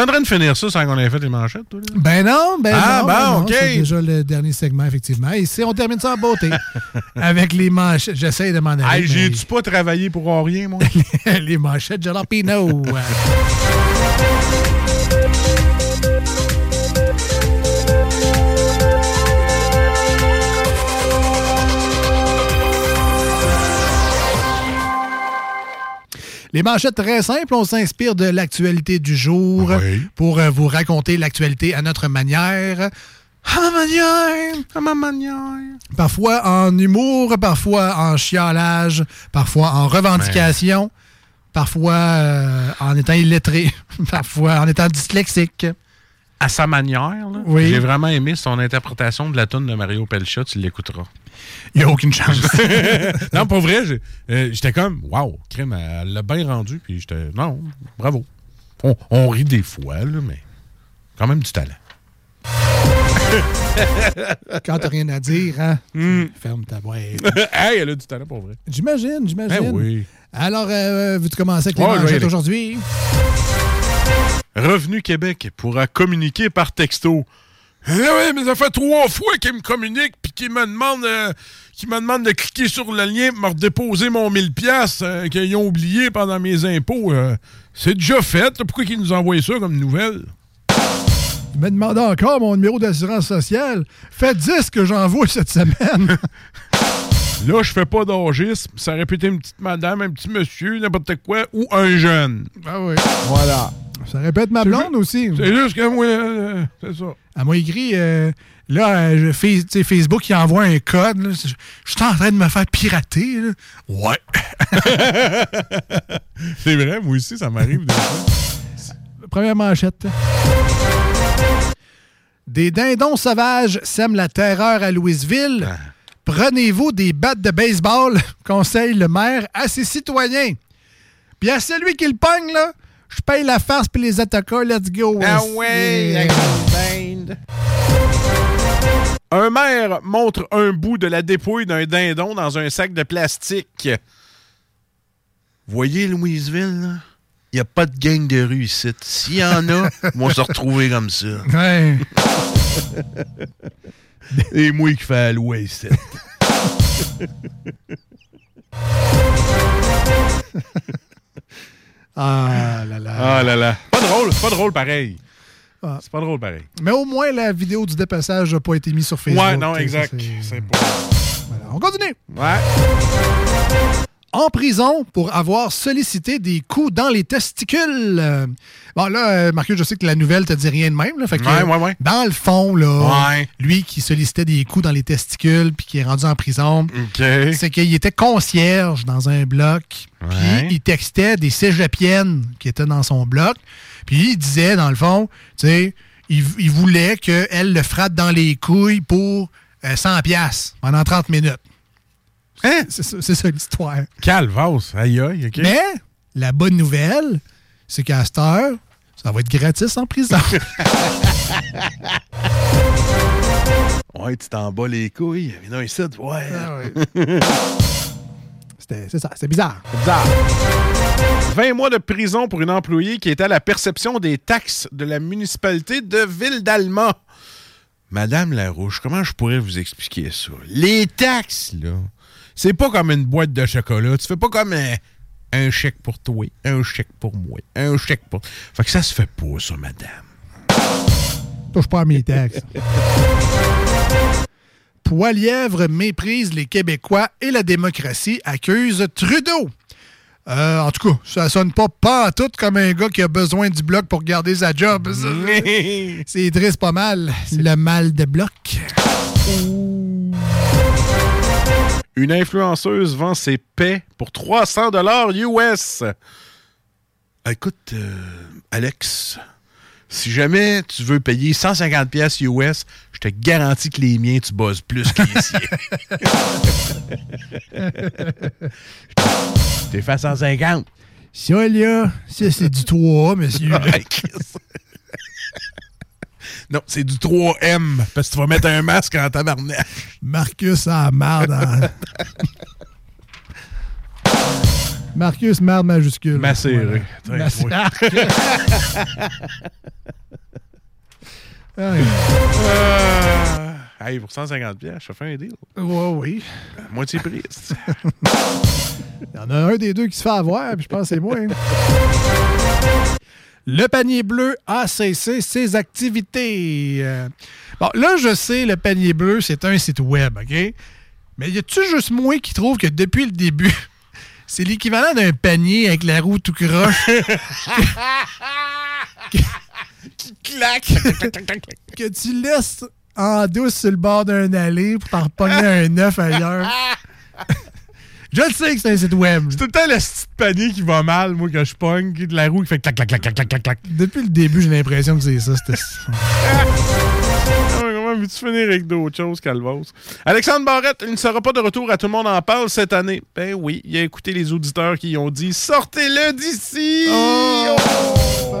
En train de finir ça sans qu'on ait fait les manchettes, toi? là? Ben non, ben Ah, non. ben non, OK. C'est déjà le dernier segment, effectivement. Et si on termine ça en beauté, avec les manchettes. J'essaie de m'en aller. Hey, j'ai-tu pas travaillé pour rien, moi? les manchettes Jalapino. Les manchettes très simples, on s'inspire de l'actualité du jour Oui. pour euh, vous raconter l'actualité à notre manière. À ma manière! À ma manière. Parfois en humour, parfois en chialage, parfois en revendication, parfois euh, en étant illettré, parfois en étant dyslexique. À sa manière, là. Oui. J'ai vraiment aimé son interprétation de la tune de Mario Pelcha. Tu l'écouteras. Il n'y a aucune chance. non, pour vrai, euh, j'étais comme, waouh, crème, elle l'a bien rendu. Puis j'étais, non, bravo. On, on rit des fois, là, mais quand même du talent. Quand t'as rien à dire, hein? Hmm. Ferme ta boîte. hey, elle a du talent pour vrai. J'imagine, j'imagine. Ben oui. Alors, euh, veux-tu commencer avec les Ouais, manchettes aujourd'hui? Revenu Québec pourra communiquer par texto. Eh oui, mais ça fait trois fois qu'il me communique puis qu'il me demande euh, qu'il me demande de cliquer sur le lien pour me redéposer mon 1000 pièces qu'ils ont oublié pendant mes impôts. euh. c'est déjà fait. là. Pourquoi qu'ils nous envoient ça comme nouvelle? Il m'a demandé encore mon numéro d'assurance sociale. Fait 10 que j'envoie cette semaine. Là, je fais pas d'âgisme. Ça aurait pu être une petite madame, un petit monsieur, n'importe quoi, ou un jeune. ah oui. Voilà. Ça répète ma blonde aussi. C'est juste que moi, euh, c'est ça. Elle m'a écrit, euh, là, euh, je- Facebook, il envoie un code. là. Je je suis en train de me faire pirater. là. Ouais. C'est vrai, moi aussi, ça m'arrive. Première manchette. Des dindons sauvages sèment la terreur à Louisville. Prenez-vous des battes de baseball, conseille le maire à ses citoyens. Puis à celui qui le pogne, là, je paye la farce puis les attaquants, let's go. Ah ouais. Un maire montre un bout de la dépouille d'un dindon dans un sac de plastique. Voyez Louisville, il n'y a pas de gang de rue ici. S'il y en a, ils vont se retrouver comme ça. Ouais. Et moi qui fais à l'ouest. Ah là là. Ah là là. Pas drôle, c'est pas drôle pareil. Ah. C'est pas drôle pareil. Mais au moins, la vidéo du dépassage n'a pas été mise sur Facebook. Ouais, non, exact. c'est- C'est pas. Voilà. On continue. Ouais. En prison pour avoir sollicité des coups dans les testicules. Euh, Bon, là, euh, Marcus, je sais que la nouvelle te dit rien de même. Là, fait que, Ouais, ouais, ouais. Dans le fond, là, lui qui sollicitait des coups dans les testicules puis qui est rendu en prison, c'est qu'il était concierge dans un bloc. Puis il textait des cégepiennes qui étaient dans son bloc. Puis il disait, dans le fond, tu sais, il, il voulait qu'elle le frappe dans les couilles pour euh, 100 piastres pendant 30 minutes. Hein? C'est ça, l'histoire. Calvas. Aïe, aïe, OK. Mais la bonne nouvelle, c'est qu'à cette heure, ça va être gratis en prison. Ouais, tu t'en bats les couilles. Mais non, ici, ouais. C'était- c'est ça, c'est bizarre. C'est bizarre. 20 mois de prison pour une employée qui était à la perception des taxes de la municipalité de Ville d'Alma. Madame Larouche, comment je pourrais vous expliquer ça? Les taxes, là, c'est pas comme une boîte de chocolat. Tu fais pas comme un, un chèque pour toi, un chèque pour moi, un chèque pour. Fait que ça se fait pas, ça, madame. Touche pas à mes taxes. Poilièvre méprise les Québécois et la démocratie, accuse Trudeau. Euh, en tout cas, ça sonne pas pas tout comme un gars qui a besoin du bloc pour garder sa job. C'est triste pas mal. Le mal de bloc. Une influenceuse vend ses paix pour 300 dollars US. Écoute, euh, Alex, si jamais tu veux payer 150 pièces US, je te garantis que les miens, tu bosses plus que les siens. T'es fait 150. Ça, là, ça, c'est du 3, monsieur. non, c'est du 3M, parce que tu vas mettre un masque en tabarnak. Marcus a marde. Hein. Marcus, marde majuscule. Macéré. Voilà. Macéré. Euh, hey, pour 150 pièces, je fais un deal. Ouais, oui. Moitié prix. Il y en a un des deux qui se fait avoir, puis je pense que c'est moi. Hein. Le panier bleu a cessé ses activités. Euh, bon, là, je sais, le panier bleu, c'est un site web, OK? Mais y a-tu juste moi qui trouve que depuis le début, c'est l'équivalent d'un panier avec la roue tout croche? qui claque! que tu laisses en douce sur le bord d'un allée pour t'en repogner un œuf ailleurs? Je le sais que c'est un site web. C'est tout le temps le petit panier qui va mal, moi, quand je pogne, de la roue qui fait clac, clac, clac, clac, clac, clac, clac. Depuis le début, j'ai l'impression que c'est ça. Comment veux-tu finir avec d'autres choses, Calvos? Alexandre Barrette, il ne sera pas de retour à Tout le monde en parle cette année. Ben oui, il a écouté les auditeurs qui ont dit Sortez-le d'ici! Oh! oh!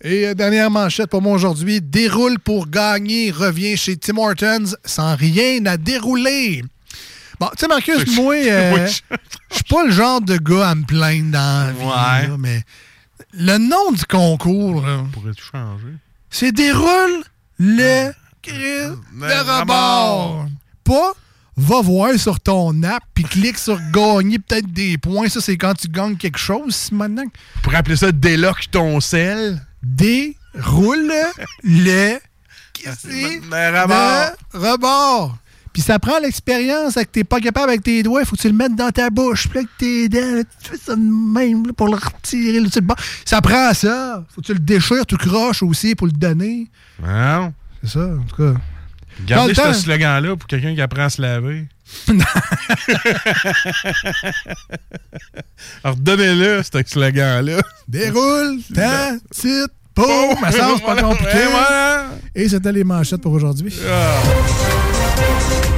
Et euh, dernière manchette pour moi aujourd'hui. Déroule pour gagner. Revient chez Tim Hortons sans rien à dérouler. Bon, tu sais, Marcus, moi, euh, je suis pas le genre de gars à me plaindre dans la vie, Ouais. là, mais le nom du concours, là, Pourrais-tu changer? c'est déroule le cri Le de rebord. Pas va voir sur ton app puis clique sur gagner peut-être des points. Ça, c'est quand tu gagnes quelque chose maintenant. Pourrait appeler ça déloque ton sel. Déroule le Le rebord. Puis ça prend l'expérience avec t'es pas capable avec tes doigts, faut que tu le mettes dans ta bouche. Puis là, avec tes dents, là, tu fais ça de même là, pour le retirer là, sur le. Ça prend ça. Faut que tu le déchires, tu croches aussi pour le donner. Non. C'est ça, en tout cas. Gardez ce slogan-là pour quelqu'un qui apprend à se laver. Alors, donnez-le, ce slogan-là. Déroule ta petite peau. Ma c'est pas compliqué. Voilà. Et c'était les manchettes pour aujourd'hui. Thanks.